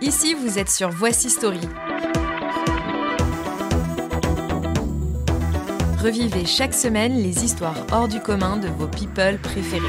Ici, vous êtes sur Voici Story. Revivez chaque semaine les histoires hors du commun de vos people préférés.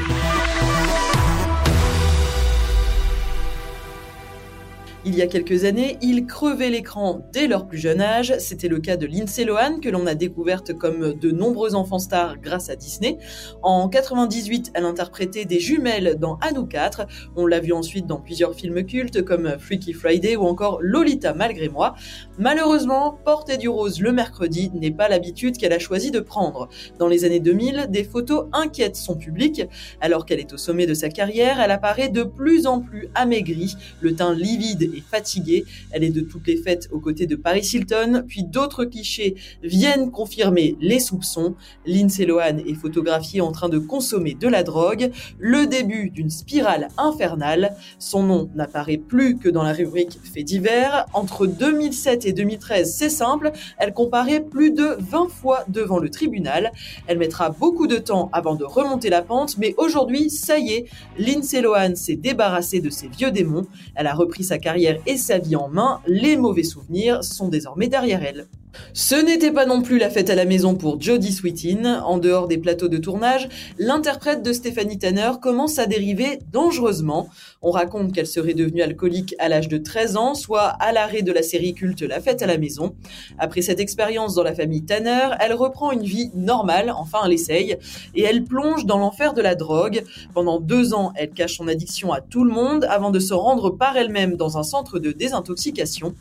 Il y a quelques années, ils crevaient l'écran dès leur plus jeune âge. C'était le cas de Lindsay Lohan, que l'on a découverte comme de nombreux enfants stars grâce à Disney. En 98, elle interprétait des jumelles dans Anou 4. On l'a vu ensuite dans plusieurs films cultes comme Freaky Friday ou encore Lolita malgré moi. Malheureusement, porter du rose le mercredi n'est pas l'habitude qu'elle a choisi de prendre. Dans les années 2000, des photos inquiètent son public. Alors qu'elle est au sommet de sa carrière, elle apparaît de plus en plus amaigrie, le teint livide et fatiguée. Elle est de toutes les fêtes aux côtés de Paris Hilton, puis d'autres clichés viennent confirmer les soupçons. Lindsay Lohan est photographiée en train de consommer de la drogue, le début d'une spirale infernale. Son nom n'apparaît plus que dans la rubrique Faits divers. Entre 2007 et 2013, c'est simple, elle comparaît plus de 20 fois devant le tribunal. Elle mettra beaucoup de temps avant de remonter la pente, mais aujourd'hui, ça y est, Lindsay Lohan s'est débarrassée de ses vieux démons. Elle a repris sa carrière et sa vie en main, les mauvais souvenirs sont désormais derrière elle. Ce n'était pas non plus la fête à la maison pour Jodie Sweetin. En dehors des plateaux de tournage, l'interprète de Stephanie Tanner commence à dériver dangereusement. On raconte qu'elle serait devenue alcoolique à l'âge de 13 ans, soit à l'arrêt de la série culte La fête à la maison. Après cette expérience dans la famille Tanner, elle reprend une vie normale, enfin elle essaye, et elle plonge dans l'enfer de la drogue. Pendant deux ans, elle cache son addiction à tout le monde avant de se rendre par elle-même dans un centre de désintoxication.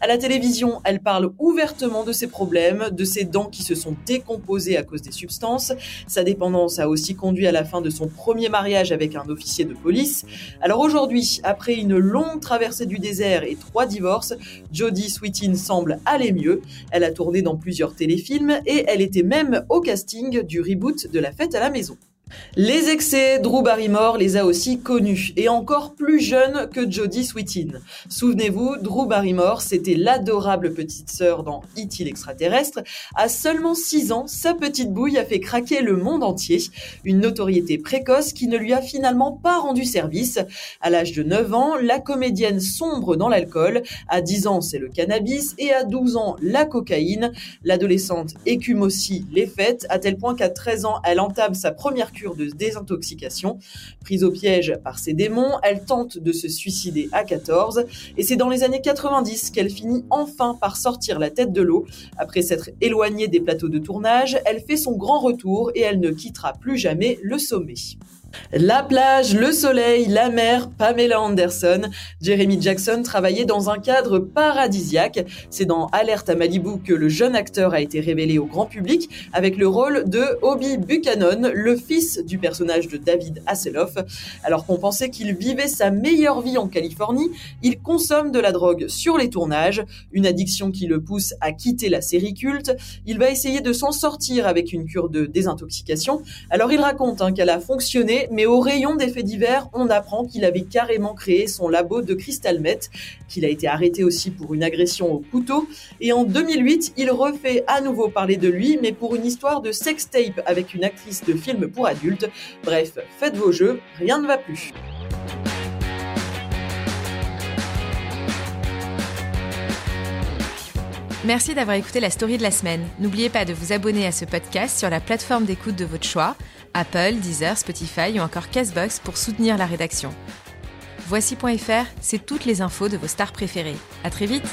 À la télévision, elle parle ouvertement de ses problèmes, de ses dents qui se sont décomposées à cause des substances. Sa dépendance a aussi conduit à la fin de son premier mariage avec un officier de police. Alors aujourd'hui, après une longue traversée du désert et trois divorces, Jodie Sweetin semble aller mieux. Elle a tourné dans plusieurs téléfilms et elle était même au casting du reboot de La fête à la maison. Les excès, Drew Barrymore les a aussi connus, et encore plus jeune que Jodie Sweetin. Souvenez-vous, Drew Barrymore, c'était l'adorable petite sœur dans E.T. l'extraterrestre. À seulement 6 ans, sa petite bouille a fait craquer le monde entier. Une notoriété précoce qui ne lui a finalement pas rendu service. À l'âge de 9 ans, la comédienne sombre dans l'alcool. À 10 ans, c'est le cannabis, et à 12 ans, la cocaïne. L'adolescente écume aussi les fêtes, à tel point qu'à 13 ans, elle entame sa première de désintoxication. Prise au piège par ses démons, elle tente de se suicider à 14 et c'est dans les années 90 qu'elle finit enfin par sortir la tête de l'eau. Après s'être éloignée des plateaux de tournage, elle fait son grand retour et elle ne quittera plus jamais le sommet. La plage, le soleil, la mer, Pamela Anderson. Jeremy Jackson travaillait dans un cadre paradisiaque. C'est dans Alerte à Malibu que le jeune acteur a été révélé au grand public avec le rôle de Obi Buchanan, le fils du personnage de David Hasselhoff. Alors qu'on pensait qu'il vivait sa meilleure vie en Californie, il consomme de la drogue sur les tournages, une addiction qui le pousse à quitter la série culte. Il va essayer de s'en sortir avec une cure de désintoxication. Alors il raconte hein, qu'elle a fonctionné mais au rayon des faits divers, on apprend qu'il avait carrément créé son labo de cristal meth, qu'il a été arrêté aussi pour une agression au couteau, et en 2008, il refait à nouveau parler de lui, mais pour une histoire de sextape avec une actrice de film pour adultes. Bref, faites vos jeux, rien ne va plus. Merci d'avoir écouté la story de la semaine. N'oubliez pas de vous abonner à ce podcast sur la plateforme d'écoute de votre choix, Apple, Deezer, Spotify ou encore Castbox pour soutenir la rédaction. Voici.fr, c'est toutes les infos de vos stars préférées. À très vite!